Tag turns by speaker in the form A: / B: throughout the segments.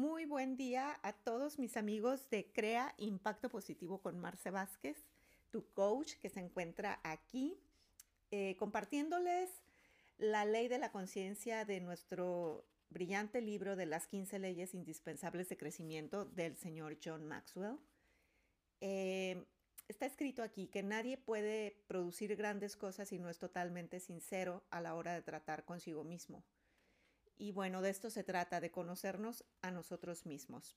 A: muy buen día a todos mis amigos de Crea Impacto Positivo con Marce Vázquez, tu coach que se encuentra aquí eh, compartiéndoles la ley de la conciencia de nuestro brillante libro de las 15 leyes indispensables de crecimiento del señor John Maxwell. Eh, está escrito aquí que nadie puede producir grandes cosas si no es totalmente sincero a la hora de tratar consigo mismo. Y bueno, de esto se trata, de conocernos a nosotros mismos.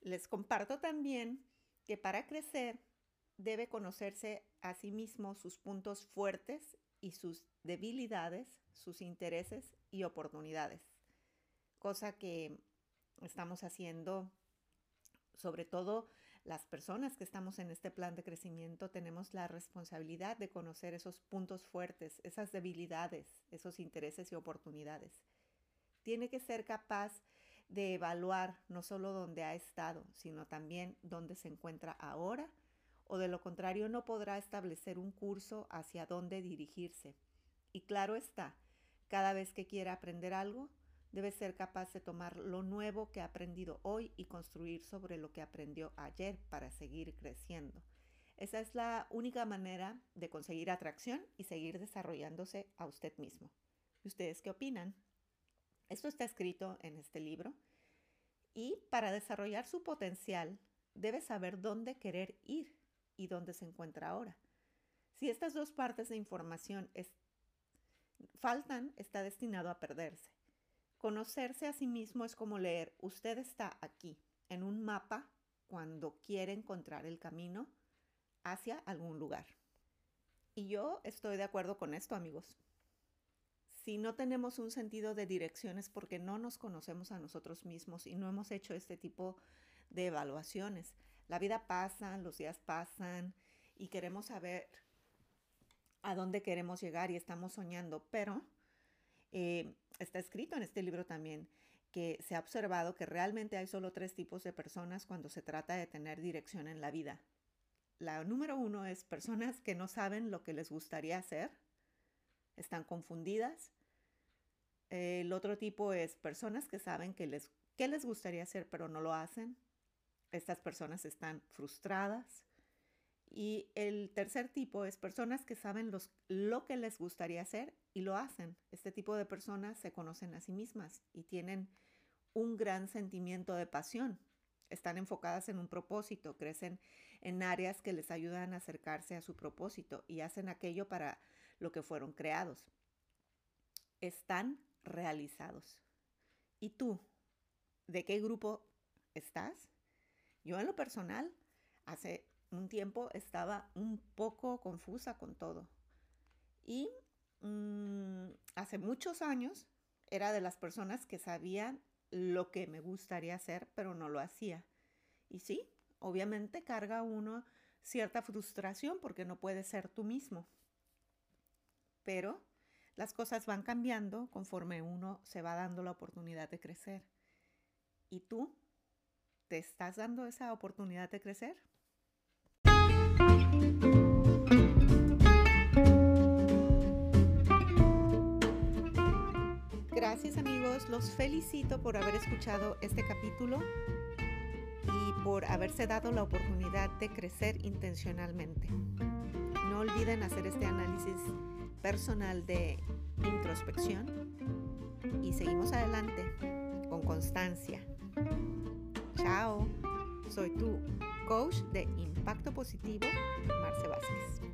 A: Les comparto también que para crecer debe conocerse a sí mismo sus puntos fuertes y sus debilidades, sus intereses y oportunidades. Cosa que estamos haciendo, sobre todo las personas que estamos en este plan de crecimiento tenemos la responsabilidad de conocer esos puntos fuertes, esas debilidades, esos intereses y oportunidades. Tiene que ser capaz de evaluar no solo dónde ha estado, sino también dónde se encuentra ahora, o de lo contrario no podrá establecer un curso hacia dónde dirigirse. Y claro está, cada vez que quiera aprender algo, Debe ser capaz de tomar lo nuevo que ha aprendido hoy y construir sobre lo que aprendió ayer para seguir creciendo. Esa es la única manera de conseguir atracción y seguir desarrollándose a usted mismo. ¿Y ustedes qué opinan? Esto está escrito en este libro y para desarrollar su potencial debe saber dónde querer ir y dónde se encuentra ahora. Si estas dos partes de información faltan, está destinado a perderse. Conocerse a sí mismo es como leer, usted está aquí, en un mapa, cuando quiere encontrar el camino hacia algún lugar. Y yo estoy de acuerdo con esto, amigos. Si no tenemos un sentido de dirección es porque no nos conocemos a nosotros mismos y no hemos hecho este tipo de evaluaciones. La vida pasa, los días pasan y queremos saber a dónde queremos llegar y estamos soñando, pero eh, está escrito en este libro también que se ha observado que realmente hay solo tres tipos de personas cuando se trata de tener dirección en la vida. La número uno es personas que no saben lo que les gustaría hacer, están confundidas. El otro tipo es personas que saben que les, qué les gustaría hacer pero no lo hacen. Estas personas están frustradas. Y el tercer tipo es personas que saben lo que les gustaría hacer y lo hacen. Este tipo de personas se conocen a sí mismas y tienen un gran sentimiento de pasión. Están enfocadas en un propósito, crecen en áreas que les ayudan a acercarse a su propósito y hacen aquello para lo que fueron creados. Están realizados. ¿Y tú? ¿De qué grupo estás? Yo en lo personal, hace un tiempo estaba un poco confusa con todo. Y mm, hace muchos años era de las personas que sabían lo que me gustaría hacer, pero no lo hacía. Y sí, obviamente carga uno cierta frustración porque no puedes ser tú mismo. Pero las cosas van cambiando conforme uno se va dando la oportunidad de crecer. ¿Y tú? ¿Te estás dando esa oportunidad de crecer? Amigos, los felicito por haber escuchado este capítulo y por haberse dado la oportunidad de crecer intencionalmente. No olviden hacer este análisis personal de introspección y seguimos adelante con constancia. Chao, soy tu coach de impacto positivo, Marce Vázquez.